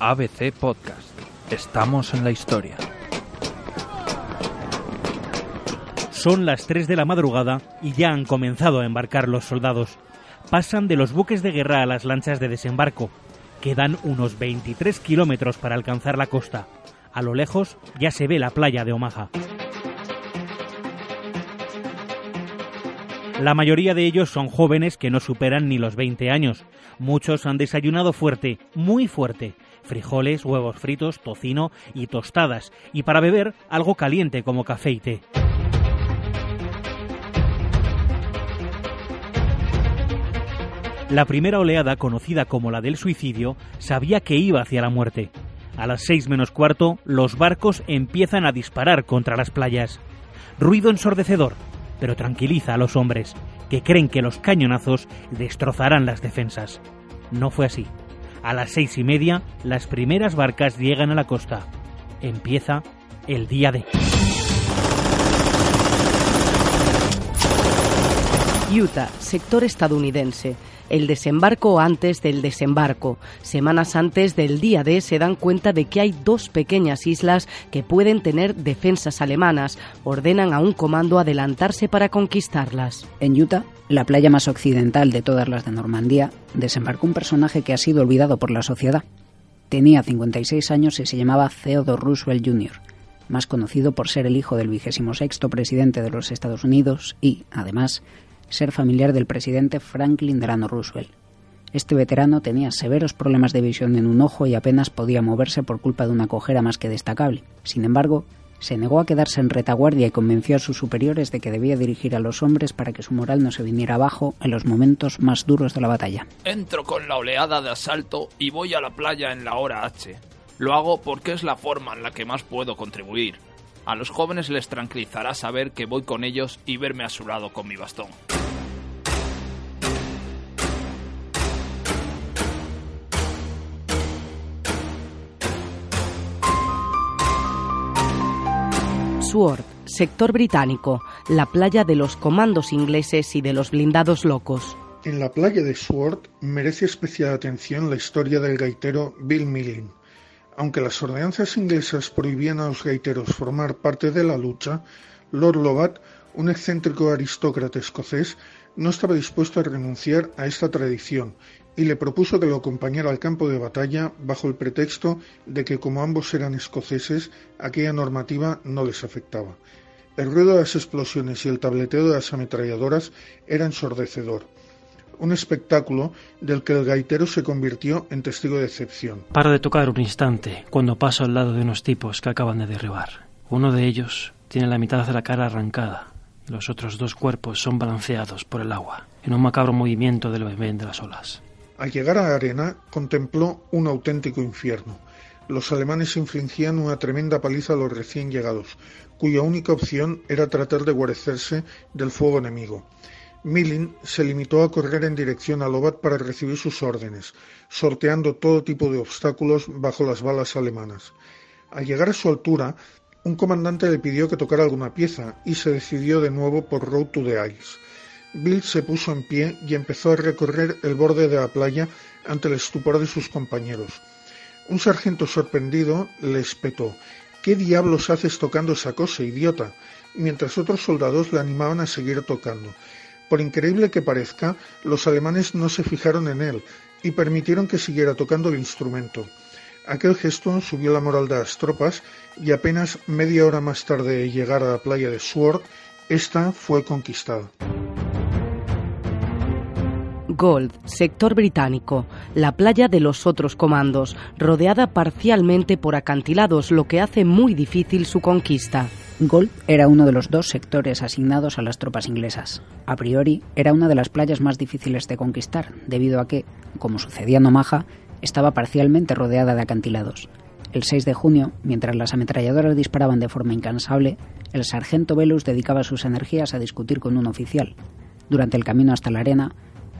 ABC Podcast. Estamos en la historia. Son las 3 de la madrugada y ya han comenzado a embarcar los soldados. Pasan de los buques de guerra a las lanchas de desembarco. Quedan unos 23 kilómetros para alcanzar la costa. A lo lejos ya se ve la playa de Omaha. La mayoría de ellos son jóvenes que no superan ni los 20 años. Muchos han desayunado fuerte, muy fuerte. Frijoles, huevos fritos, tocino y tostadas. Y para beber, algo caliente como café y té. La primera oleada, conocida como la del suicidio, sabía que iba hacia la muerte. A las seis menos cuarto, los barcos empiezan a disparar contra las playas. Ruido ensordecedor, pero tranquiliza a los hombres, que creen que los cañonazos destrozarán las defensas. No fue así. A las seis y media, las primeras barcas llegan a la costa. Empieza el día de. Utah, sector estadounidense. El desembarco antes del desembarco. Semanas antes del día D se dan cuenta de que hay dos pequeñas islas que pueden tener defensas alemanas. Ordenan a un comando adelantarse para conquistarlas. En Utah, la playa más occidental de todas las de Normandía, desembarcó un personaje que ha sido olvidado por la sociedad. Tenía 56 años y se llamaba Theodore Roosevelt Jr., más conocido por ser el hijo del vigésimo sexto presidente de los Estados Unidos y, además, ser familiar del presidente Franklin Delano Roosevelt. Este veterano tenía severos problemas de visión en un ojo y apenas podía moverse por culpa de una cojera más que destacable. Sin embargo, se negó a quedarse en retaguardia y convenció a sus superiores de que debía dirigir a los hombres para que su moral no se viniera abajo en los momentos más duros de la batalla. Entro con la oleada de asalto y voy a la playa en la hora H. Lo hago porque es la forma en la que más puedo contribuir. A los jóvenes les tranquilizará saber que voy con ellos y verme a su lado con mi bastón. Sword, sector británico, la playa de los comandos ingleses y de los blindados locos. En la playa de Sword merece especial atención la historia del gaitero Bill Millin. Aunque las ordenanzas inglesas prohibían a los gaiteros formar parte de la lucha, Lord Lovat, un excéntrico aristócrata escocés, no estaba dispuesto a renunciar a esta tradición y le propuso que lo acompañara al campo de batalla bajo el pretexto de que como ambos eran escoceses, aquella normativa no les afectaba. El ruido de las explosiones y el tableteo de las ametralladoras era ensordecedor un espectáculo del que el gaitero se convirtió en testigo de excepción. Paro de tocar un instante cuando paso al lado de unos tipos que acaban de derribar. Uno de ellos tiene la mitad de la cara arrancada y los otros dos cuerpos son balanceados por el agua en un macabro movimiento del vaivén de las olas. Al llegar a la arena contempló un auténtico infierno. Los alemanes infligían una tremenda paliza a los recién llegados, cuya única opción era tratar de guarecerse del fuego enemigo. Milling se limitó a correr en dirección a Lovat para recibir sus órdenes, sorteando todo tipo de obstáculos bajo las balas alemanas. Al llegar a su altura, un comandante le pidió que tocara alguna pieza y se decidió de nuevo por Road to the Ice. Bill se puso en pie y empezó a recorrer el borde de la playa ante el estupor de sus compañeros. Un sargento sorprendido le espetó ¿Qué diablos haces tocando esa cosa, idiota? mientras otros soldados le animaban a seguir tocando. Por increíble que parezca, los alemanes no se fijaron en él y permitieron que siguiera tocando el instrumento. Aquel gesto subió la moral de las tropas y apenas media hora más tarde de llegar a la playa de Sword, esta fue conquistada. Gold, sector británico, la playa de los otros comandos, rodeada parcialmente por acantilados, lo que hace muy difícil su conquista. Gold era uno de los dos sectores asignados a las tropas inglesas. A priori, era una de las playas más difíciles de conquistar, debido a que, como sucedía en Omaha, estaba parcialmente rodeada de acantilados. El 6 de junio, mientras las ametralladoras disparaban de forma incansable, el sargento Velus dedicaba sus energías a discutir con un oficial. Durante el camino hasta la arena,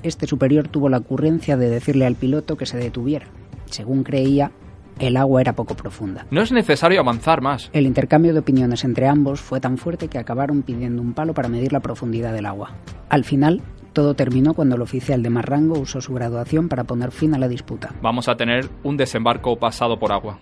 este superior tuvo la ocurrencia de decirle al piloto que se detuviera. Según creía, el agua era poco profunda. No es necesario avanzar más. El intercambio de opiniones entre ambos fue tan fuerte que acabaron pidiendo un palo para medir la profundidad del agua. Al final, Todo terminó cuando el oficial de más rango usó su graduación para poner fin a la disputa. Vamos a tener un desembarco pasado por agua.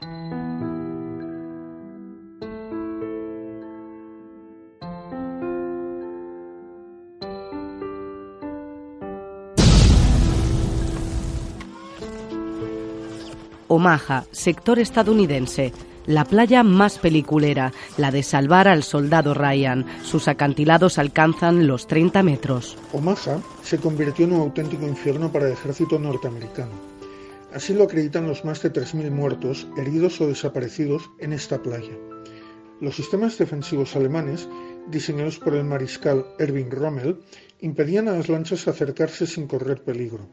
Omaha, sector estadounidense. La playa más peliculera, la de salvar al soldado Ryan. Sus acantilados alcanzan los 30 metros. Omaha se convirtió en un auténtico infierno para el ejército norteamericano. Así lo acreditan los más de 3.000 muertos, heridos o desaparecidos en esta playa. Los sistemas defensivos alemanes, diseñados por el mariscal Erwin Rommel, impedían a las lanchas acercarse sin correr peligro.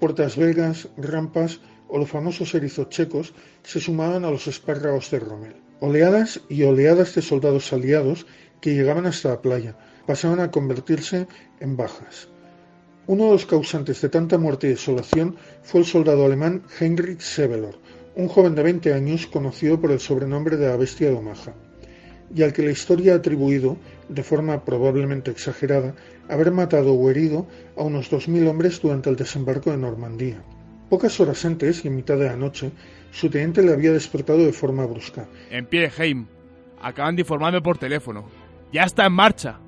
Puertas belgas, rampas, o los famosos erizos checos se sumaban a los espárragos de Rommel. Oleadas y oleadas de soldados aliados que llegaban hasta la playa pasaban a convertirse en bajas. Uno de los causantes de tanta muerte y desolación fue el soldado alemán Heinrich Sevelor, un joven de 20 años conocido por el sobrenombre de la bestia de Omaha, y al que la historia ha atribuido, de forma probablemente exagerada, haber matado o herido a unos 2.000 hombres durante el desembarco de Normandía. Pocas horas antes, y en mitad de la noche, su teniente le había despertado de forma brusca. En pie, Heim. Acaban de informarme por teléfono. Ya está en marcha.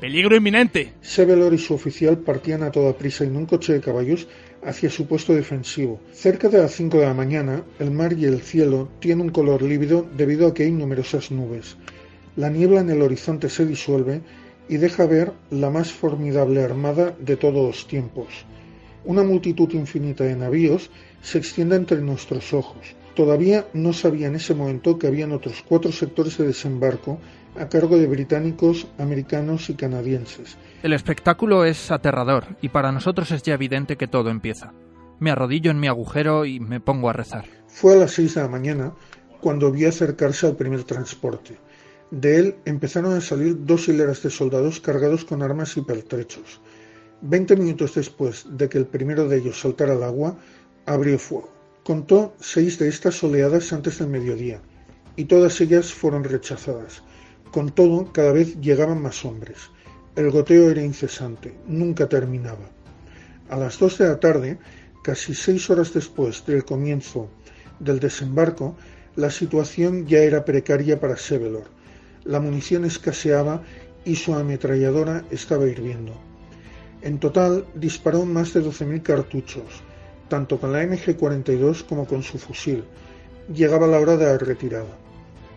¡Peligro inminente! Sevelor y su oficial partían a toda prisa en un coche de caballos hacia su puesto defensivo. Cerca de las 5 de la mañana, el mar y el cielo tienen un color lívido debido a que hay numerosas nubes. La niebla en el horizonte se disuelve y deja ver la más formidable armada de todos los tiempos. Una multitud infinita de navíos se extiende entre nuestros ojos. Todavía no sabía en ese momento que habían otros cuatro sectores de desembarco a cargo de británicos, americanos y canadienses. El espectáculo es aterrador y para nosotros es ya evidente que todo empieza. Me arrodillo en mi agujero y me pongo a rezar. Fue a las seis de la mañana cuando vi acercarse al primer transporte. De él empezaron a salir dos hileras de soldados cargados con armas y pertrechos. Veinte minutos después de que el primero de ellos saltara al agua, abrió fuego. Contó seis de estas oleadas antes del mediodía, y todas ellas fueron rechazadas. Con todo, cada vez llegaban más hombres. El goteo era incesante, nunca terminaba. A las dos de la tarde, casi seis horas después del comienzo del desembarco, la situación ya era precaria para Sevelor. La munición escaseaba y su ametralladora estaba hirviendo. En total disparó más de 12.000 cartuchos, tanto con la MG-42 como con su fusil. Llegaba la hora de la retirada.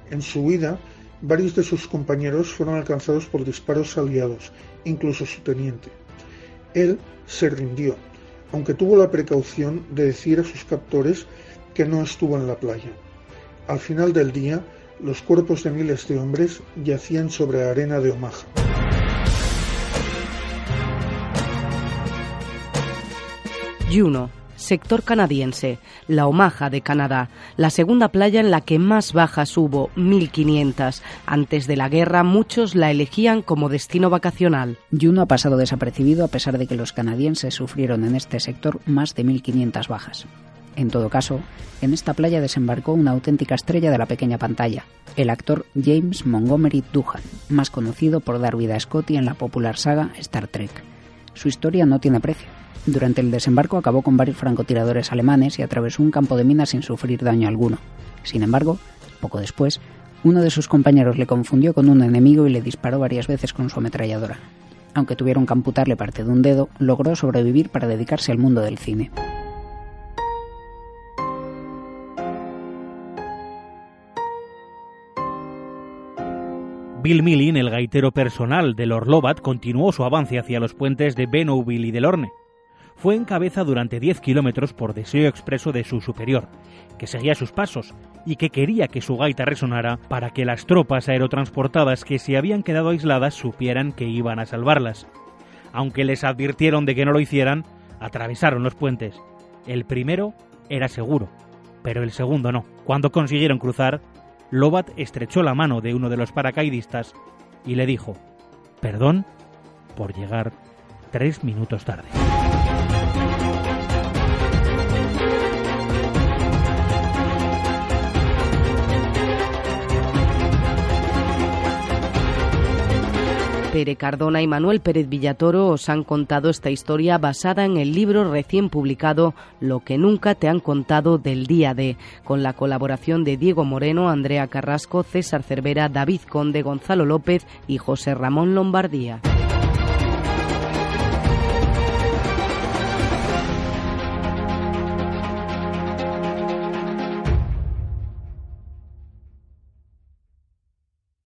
En su huida, varios de sus compañeros fueron alcanzados por disparos aliados, incluso su teniente. Él se rindió, aunque tuvo la precaución de decir a sus captores que no estuvo en la playa. Al final del día, los cuerpos de miles de hombres yacían sobre la arena de Omaha. Juno, sector canadiense, la Omaha de Canadá, la segunda playa en la que más bajas hubo, 1500. Antes de la guerra muchos la elegían como destino vacacional. Juno ha pasado desapercibido a pesar de que los canadienses sufrieron en este sector más de 1500 bajas. En todo caso, en esta playa desembarcó una auténtica estrella de la pequeña pantalla, el actor James Montgomery Doohan, más conocido por dar vida a Scotty en la popular saga Star Trek. Su historia no tiene precio. Durante el desembarco acabó con varios francotiradores alemanes y atravesó un campo de minas sin sufrir daño alguno. Sin embargo, poco después, uno de sus compañeros le confundió con un enemigo y le disparó varias veces con su ametralladora. Aunque tuvieron que amputarle parte de un dedo, logró sobrevivir para dedicarse al mundo del cine. Bill Millin, el gaitero personal de Lord continuó su avance hacia los puentes de Benouville y del Orne. Fue en cabeza durante 10 kilómetros por deseo expreso de su superior, que seguía sus pasos y que quería que su gaita resonara para que las tropas aerotransportadas que se habían quedado aisladas supieran que iban a salvarlas. Aunque les advirtieron de que no lo hicieran, atravesaron los puentes. El primero era seguro, pero el segundo no. Cuando consiguieron cruzar, Lobat estrechó la mano de uno de los paracaidistas y le dijo, perdón por llegar tres minutos tarde. Pere Cardona y Manuel Pérez Villatoro os han contado esta historia basada en el libro recién publicado Lo que nunca te han contado del día de, con la colaboración de Diego Moreno, Andrea Carrasco, César Cervera, David Conde, Gonzalo López y José Ramón Lombardía.